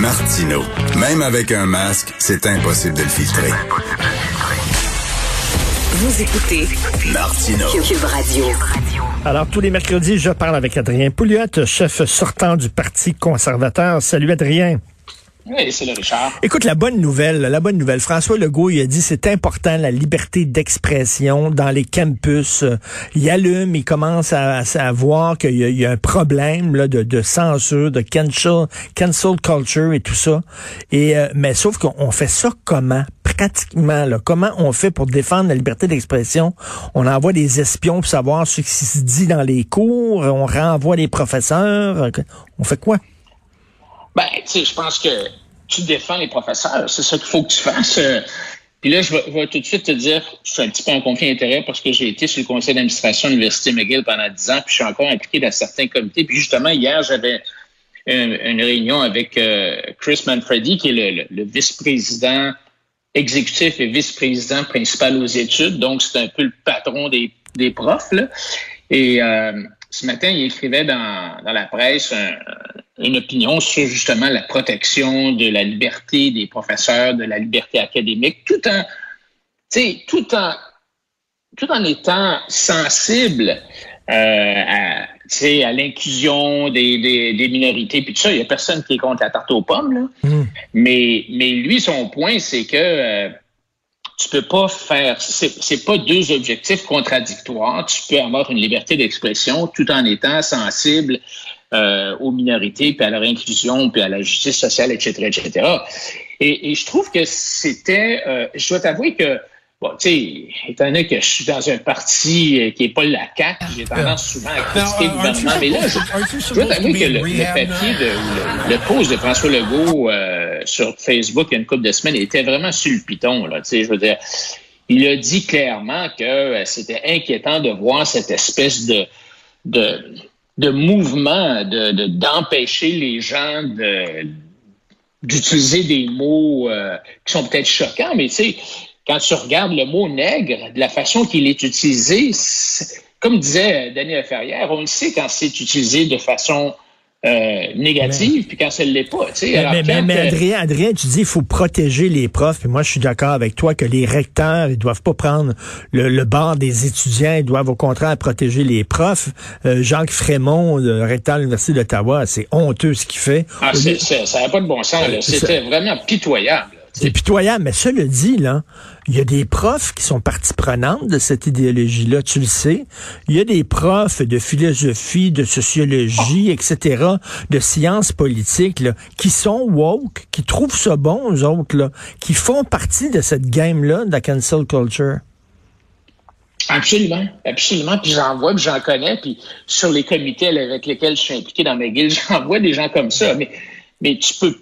Martino. Même avec un masque, c'est impossible de le filtrer. Vous écoutez Martino. Cube Radio. Alors, tous les mercredis, je parle avec Adrien Pouliot, chef sortant du Parti conservateur. Salut, Adrien. Oui, c'est le Richard. Écoute, la bonne nouvelle, la bonne nouvelle. François Legault, il a dit c'est important la liberté d'expression dans les campus. Il allume, il commence à, à voir qu'il y, a un problème là, de, de censure, de cancel, culture et tout ça. Euh, mais sauf qu'on fait ça comment? Pratiquement là, comment on fait pour défendre la liberté d'expression? On envoie des espions pour savoir ce qui se dit dans les cours, on renvoie les professeurs, on fait quoi? Ben, tu sais, je pense que tu défends les professeurs. C'est ça qu'il faut que tu fasses. Puis là, je vais, tout de suite te dire, je suis un petit peu en conflit d'intérêt parce que j'ai été sur le conseil d'administration de l'Université McGill pendant dix ans, puis je suis encore impliqué dans certains comités. Puis justement, hier, j'avais une, réunion avec euh, Chris Manfredi, qui est le, vice-président exécutif et vice-président principal aux études. Donc, c'est un peu le patron des, des profs. Là. Et euh, ce matin, il écrivait dans, dans la presse un, une opinion sur justement la protection de la liberté des professeurs, de la liberté académique, tout en, tout en, tout en étant sensible euh, à, à l'inclusion des, des, des, minorités, puis tout ça. Il n'y a personne qui est contre la tarte aux pommes, là. Mm. Mais, mais lui, son point, c'est que euh, tu peux pas faire, c'est pas deux objectifs contradictoires. Tu peux avoir une liberté d'expression tout en étant sensible euh, aux minorités, puis à leur inclusion, puis à la justice sociale, etc., etc. Et, et je trouve que c'était, euh, je dois t'avouer que, bon, tu sais, étant donné que je suis dans un parti euh, qui n'est pas la CAQ, j'ai tendance souvent à critiquer le gouvernement, mais là, je, je dois t'avouer que le, le, papier, de, le, le post de François Legault euh, sur Facebook il y a une couple de semaines était vraiment sur le piton, là, tu sais, je veux dire, il a dit clairement que c'était inquiétant de voir cette espèce de, de de mouvement de, d'empêcher les gens de, d'utiliser des mots euh, qui sont peut-être choquants, mais tu sais, quand tu regardes le mot nègre, de la façon qu'il est utilisé, comme disait Daniel Ferrière, on le sait quand c'est utilisé de façon euh, négative, mais, puis quand ça ne l'est pas. Tu sais, mais, mais, mais, Adrien, Adrien, tu dis il faut protéger les profs. Et moi, je suis d'accord avec toi que les recteurs, ils doivent pas prendre le, le bord des étudiants, ils doivent au contraire protéger les profs. Euh, Jacques Frémont, le recteur de l'Université d'Ottawa, c'est honteux ce qu'il fait. Ah, c'est, ça n'a pas de bon sens. C'était vraiment pitoyable. C'est pitoyable, mais cela dit, là, il y a des profs qui sont partie prenante de cette idéologie-là, tu le sais. Il y a des profs de philosophie, de sociologie, etc., de sciences politiques, là, qui sont woke, qui trouvent ça bon, eux autres, là, qui font partie de cette game-là de la cancel culture. Absolument, absolument. Puis j'en vois, puis j'en connais, puis sur les comités avec lesquels je suis impliqué dans McGill, j'en vois des gens comme ça. Mais, mais tu peux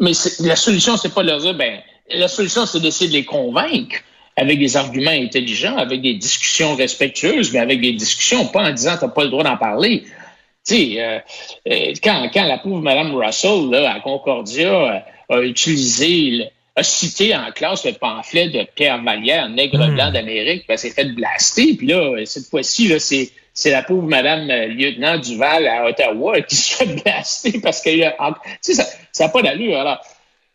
mais la solution, c'est pas leur dire, ben, la solution, c'est d'essayer de les convaincre avec des arguments intelligents, avec des discussions respectueuses, mais avec des discussions, pas en disant t'as pas le droit d'en parler. Tu sais, euh, euh, quand, quand la pauvre Mme Russell, là, à Concordia, a, a utilisé, a cité en classe le pamphlet de Pierre Vallière, Nègre mmh. blanc d'Amérique, ben, c'est fait blaster. Puis là, cette fois-ci, là, c'est c'est la pauvre Madame euh, lieutenant Duval à Ottawa qui se fait blaster parce que tu sais, ça n'a pas d'allure. Alors,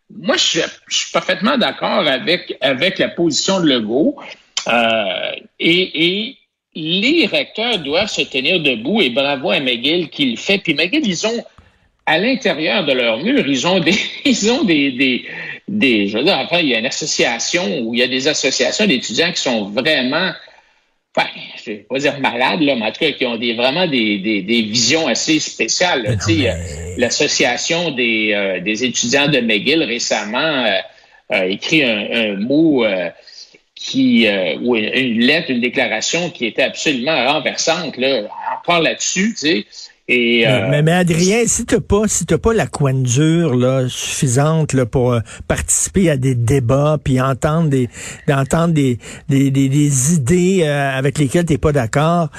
moi, je suis, parfaitement d'accord avec, avec la position de Legault. Euh, et, et, les recteurs doivent se tenir debout et bravo à McGill qui le fait. Puis McGill, ils ont, à l'intérieur de leur mur, ils ont des, ils ont des, des, des je veux dire, enfin, il y a une association où il y a des associations d'étudiants qui sont vraiment enfin, je vais pas dire malades, là, mais en tout cas, qui ont des, vraiment des, des, des visions assez spéciales. Mais... L'association des, euh, des étudiants de McGill récemment euh, a écrit un, un mot euh, qui, euh, ou une lettre, une déclaration qui était absolument renversante. Là. Encore là-dessus, tu sais, Et, euh, mais, mais, Adrien, si t'as pas, si t'as pas la coignure là suffisante là pour euh, participer à des débats puis entendre des, d'entendre des, des, des, idées euh, avec lesquelles t'es pas d'accord,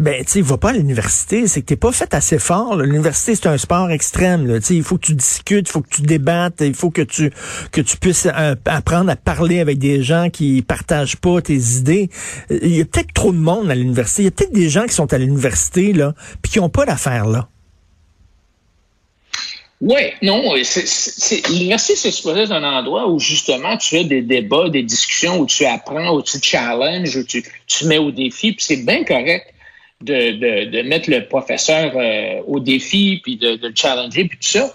ben tu sais, va pas à l'université, c'est que t'es pas fait assez fort. L'université c'est un sport extrême. Là, il faut que tu discutes, il faut que tu débattes, il faut que tu que tu puisses apprendre à parler avec des gens qui partagent pas tes idées. Il y a peut-être trop de monde à l'université. Il y a peut-être des gens qui sont à l'université là puis qui ont pas d'affaires Oui, non, l'université, c'est supposé être un endroit où justement tu as des débats, des discussions, où tu apprends, où tu challenges, où tu, tu mets au défi, puis c'est bien correct de, de, mettre le professeur euh, au défi, puis de, de, le challenger, puis tout ça.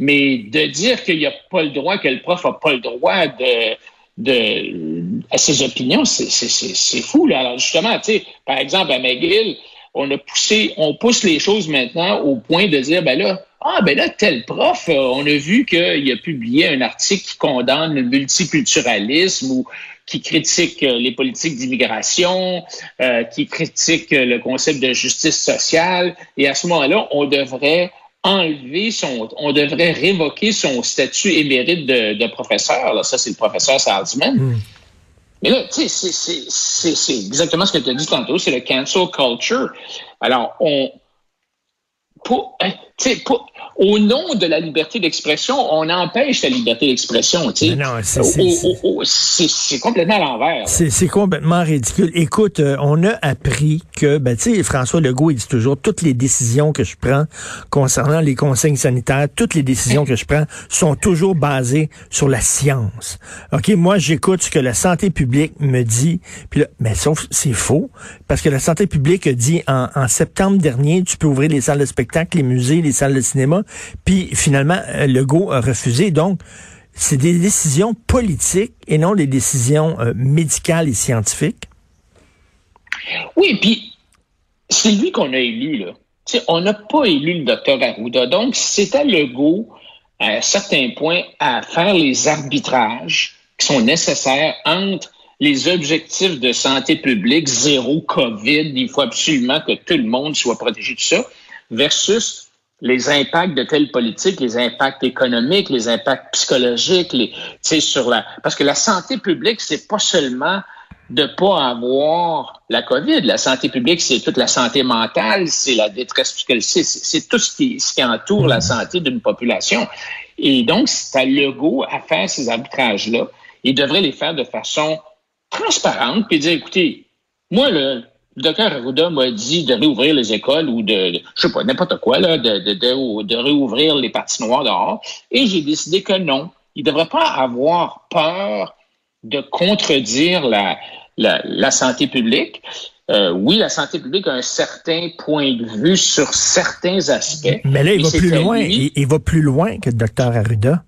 Mais de dire qu'il n'y a pas le droit, que le prof n'a pas le droit de, de, à ses opinions, c'est fou. Là. Alors justement, tu sais, par exemple, à McGill, on a poussé, on pousse les choses maintenant au point de dire, ben là, ah, ben là, tel prof, euh, on a vu qu'il a publié un article qui condamne le multiculturalisme ou qui critique euh, les politiques d'immigration, euh, qui critique le concept de justice sociale. Et à ce moment-là, on devrait enlever son, on devrait révoquer son statut émérite de, professeur. Là, ça, c'est le professeur Salzman. Hmm. Mais là, tu sais, c'est exactement ce que tu as dit tantôt, c'est le cancel culture. Alors, on. Pour, pour, au nom de la liberté d'expression, on empêche la liberté d'expression. Non, c'est complètement à l'envers. C'est complètement ridicule. Écoute, euh, on a appris que, ben, tu sais, François Legault, il dit toujours, toutes les décisions que je prends concernant les consignes sanitaires, toutes les décisions que je prends sont toujours basées sur la science. OK, moi, j'écoute ce que la santé publique me dit, puis là, mais sauf, c'est faux, parce que la santé publique a dit en, en septembre dernier, tu peux ouvrir les salles de spectacle, les musées, les salles de cinéma, puis finalement, euh, Legault a refusé. Donc, c'est des décisions politiques et non des décisions euh, médicales et scientifiques. Oui, puis c'est lui qu'on a élu, là. on n'a pas élu le docteur Arruda. Donc, à Legault, à certains points, à faire les arbitrages qui sont nécessaires entre les objectifs de santé publique, zéro COVID, il faut absolument que tout le monde soit protégé de ça, versus les impacts de telle politique, les impacts économiques, les impacts psychologiques, les, sur la, parce que la santé publique, c'est pas seulement de pas avoir la COVID. La santé publique, c'est toute la santé mentale, c'est la détresse psychologique, c'est tout ce qui, ce qui entoure la santé d'une population. Et donc, c'est à Legault à faire ces arbitrages-là. Il devrait les faire de façon transparente, puis dire, écoutez, moi, le, le docteur Arruda m'a dit de réouvrir les écoles ou de, je sais pas, n'importe quoi, là, de, de, de, réouvrir les patinoires dehors. Et j'ai décidé que non. Il ne devrait pas avoir peur de contredire la, la, la santé publique. Euh, oui, la santé publique a un certain point de vue sur certains aspects. Mais là, il va plus loin. il, va plus loin que le docteur Arruda.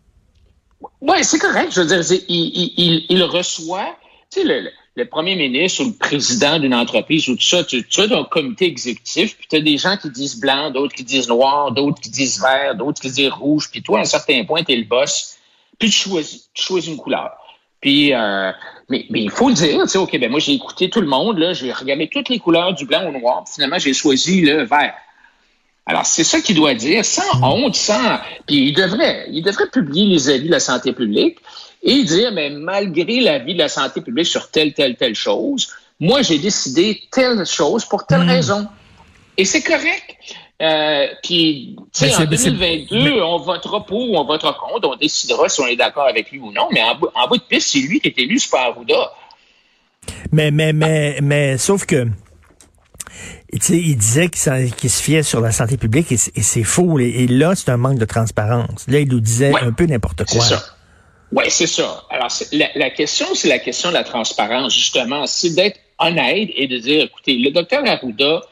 Oui, c'est correct. Je veux dire, il, il, il reçoit, tu sais, le, le premier ministre ou le président d'une entreprise ou tout ça, tu, tu as un comité exécutif, puis tu as des gens qui disent blanc, d'autres qui disent noir, d'autres qui disent vert, d'autres qui disent rouge, puis toi, à un certain point, tu es le boss, puis tu choisis, tu choisis une couleur. Puis, euh, mais, mais il faut le dire, tu sais, OK, ben moi, j'ai écouté tout le monde, là, j'ai regardé toutes les couleurs du blanc au noir, puis finalement, j'ai choisi le vert. Alors, c'est ça qu'il doit dire, sans mm. honte, sans... Puis il devrait, il devrait publier les avis de la santé publique et dire, mais malgré l'avis de la santé publique sur telle, telle, telle chose, moi, j'ai décidé telle chose pour telle hmm. raison. Et c'est correct. Euh, puis, tu sais, en 2022, on votera pour ou on votera contre, on décidera si on est d'accord avec lui ou non, mais en, bout de piste, c'est lui qui est élu, c'est pas Arruda. Mais, mais, mais, mais, sauf que, il disait qu'il se fiait sur la santé publique et c'est faux. Et, là, c'est un manque de transparence. Là, il nous disait un peu n'importe quoi. C'est ça. Oui, c'est ça. Alors, la, la, question, c'est la question de la transparence, justement. C'est d'être honnête et de dire, écoutez, le docteur Arruda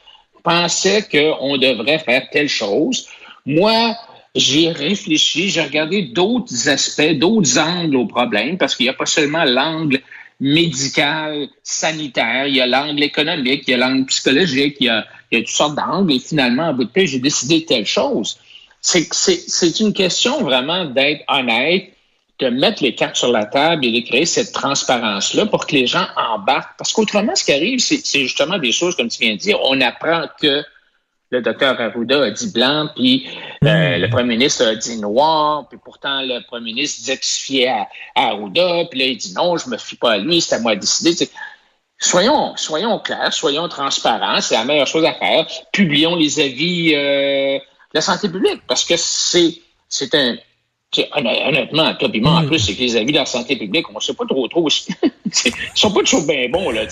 pensait qu'on devrait faire telle chose. Moi, j'ai réfléchi, j'ai regardé d'autres aspects, d'autres angles au problème, parce qu'il n'y a pas seulement l'angle médical, sanitaire, il y a l'angle économique, il y a l'angle psychologique, il y a, il y a toutes sortes d'angles, et finalement, en bout de paix, j'ai décidé telle chose. C'est une question vraiment d'être honnête, de mettre les cartes sur la table et de créer cette transparence-là pour que les gens embarquent. Parce qu'autrement, ce qui arrive, c'est justement des choses, comme tu viens de dire, on apprend que le docteur Arruda a dit blanc, puis euh, Hmm. le premier ministre a dit noir, puis pourtant le premier ministre disait qu'il se fiait à, à Arruda, puis là il dit non, je me fie pas à lui, c'est à moi de décider. Soyons, soyons clairs, soyons transparents, c'est la meilleure chose à faire. Publions les avis euh, de la santé publique, parce que c'est c'est un honnêtement, moi, en plus, c'est que les avis de la santé publique, on sait pas trop trop. Ils sont pas toujours bien bons, là.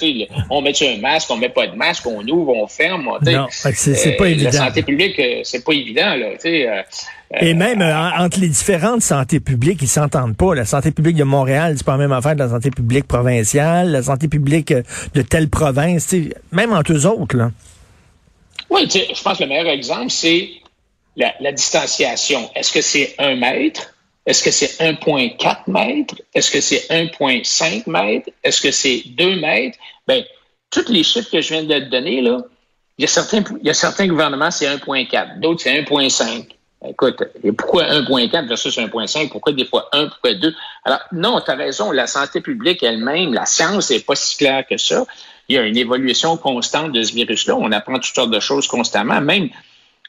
On met un masque, on met pas de masque, on ouvre, on ferme. Non, c'est pas Euh, évident. La santé publique, euh, c'est pas évident, là. euh, Et même en- entre les différentes santé publiques, ils s'entendent pas. La santé publique de Montréal, c'est pas la même affaire que la santé publique provinciale, la santé publique de telle province, même entre eux autres. Là. Oui, je pense que le meilleur exemple, c'est la, distanciation. Est-ce que c'est un mètre? Est-ce que c'est 1,4 mètres? Est-ce que c'est 1,5 mètres? Est-ce que c'est 2 mètres? Ben, tous les chiffres que je viens de te donner, là, il y a certains, il y a certains gouvernements, c'est 1,4. D'autres, c'est 1,5. Écoute, et pourquoi 1,4 versus 1,5? Pourquoi des fois 1, pourquoi 2? Alors, non, tu as raison, la santé publique elle-même, la science n'est pas si claire que ça. Il y a une évolution constante de ce virus-là. On apprend toutes sortes de choses constamment. Même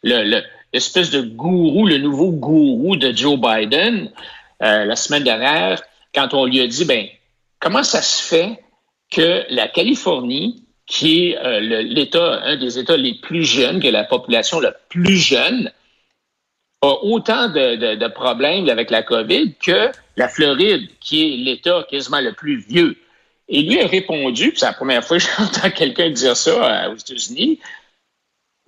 le, le- l'espèce de gourou, le nouveau gourou de Joe Biden, euh, la semaine dernière, quand on lui a dit, ben, comment ça se fait que la Californie, qui est euh, l'État, un des États les plus jeunes, que la population la plus jeune, a autant de, problèmes avec la COVID que la Floride, qui est l'État quasiment le plus vieux. Et lui a répondu, c'est la première fois que j'entends quelqu'un dire ça euh, aux États-Unis,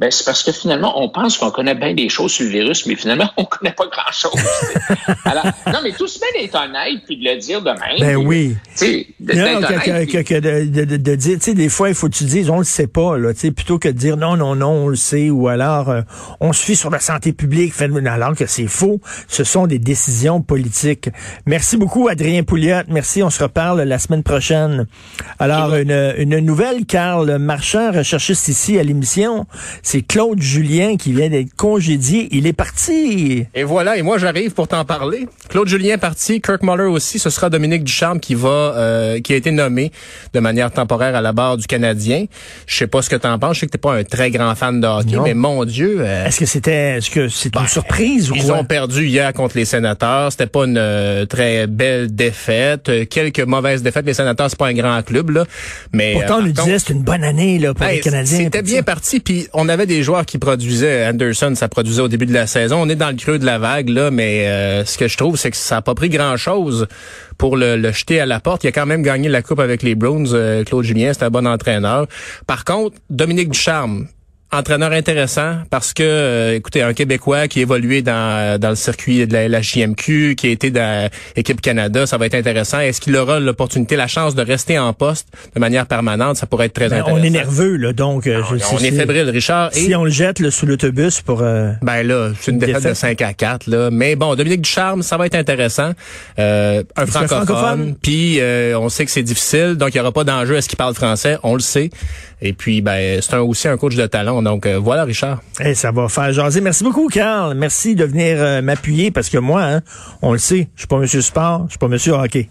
ben, c'est parce que finalement, on pense qu'on connaît bien des choses sur le virus, mais finalement, on connaît pas grand-chose. Alors, non, mais tout se bien d'être honnête puis de le dire de même. Ben oui. Tu sais, de- Non, que, honnête, que- que- que de, de- de- dire, tu sais, des fois, il faut que tu dises, on le sait pas, là, tu sais, plutôt que de dire non, non, non, on le sait, ou alors euh, on se fie sur la santé publique, alors que c'est faux. Ce sont des décisions politiques. Merci beaucoup, Adrien Pouliot. Merci, on se reparle la semaine prochaine. Alors, une, une nouvelle, Carl Marchand, recherchiste ici à l'émission, c'est Claude Julien qui vient d'être congédié. Il est parti. Et voilà, et moi j'arrive pour t'en parler. Claude Julien parti, Kirk Muller aussi, ce sera Dominique Ducharme qui va euh, qui a été nommé de manière temporaire à la barre du Canadien. Je sais pas ce que t'en penses, je sais que t'es pas un très grand fan de hockey, Non. mais mon Dieu, euh, Est-ce que c'était, est-ce que c'est une Ben, surprise ou ils quoi? ont perdu hier contre les sénateurs. C'était pas une euh, très belle défaite. Euh, Quelques mauvaises défaites. Les sénateurs, c'est pas un grand club, là. Mais Pourtant, on contre- disait c'est une bonne année là, pour les Canadiens. C'était bien ça. parti, puis on avait des joueurs qui produisaient. Anderson, ça produisait au début de la saison. On est dans le creux de la vague, là, mais euh, ce que je trouve, c'est que ça n'a pas pris grand-chose pour le, jeter à la porte. Il a quand même gagné la Coupe avec les Browns, euh, Claude Julien, c'est un bon entraîneur. Par contre, Dominique Ducharme, entraîneur intéressant parce que, euh, écoutez, un Québécois qui a évolué dans, dans le circuit de la, la JMQ, qui a été dans l'équipe Canada, ça va être intéressant. Est-ce qu'il aura l'opportunité, la chance de rester en poste de manière permanente? Ça pourrait être très Ben, intéressant. on est nerveux là, donc euh, je On, sais on est fébrile, Richard. Et, Si on le jette là, sous l'autobus pour euh, ben là, c'est une Une défaite, de défaite. 5 à 4. Là. Mais bon, Dominique Ducharme, ça va être intéressant. Euh, un francophone. francophone? Puis euh, on sait que c'est difficile, donc il n'y aura pas d'enjeu. Est-ce qu'il parle français? On le sait. Et puis, ben, c'est un, aussi un coach de talent. Donc euh, voilà, Richard. eh, ça va faire jaser. Merci beaucoup, Carl. Merci de venir euh, m'appuyer parce que moi, hein, on le sait, je suis pas Monsieur Sport, je suis pas Monsieur Hockey.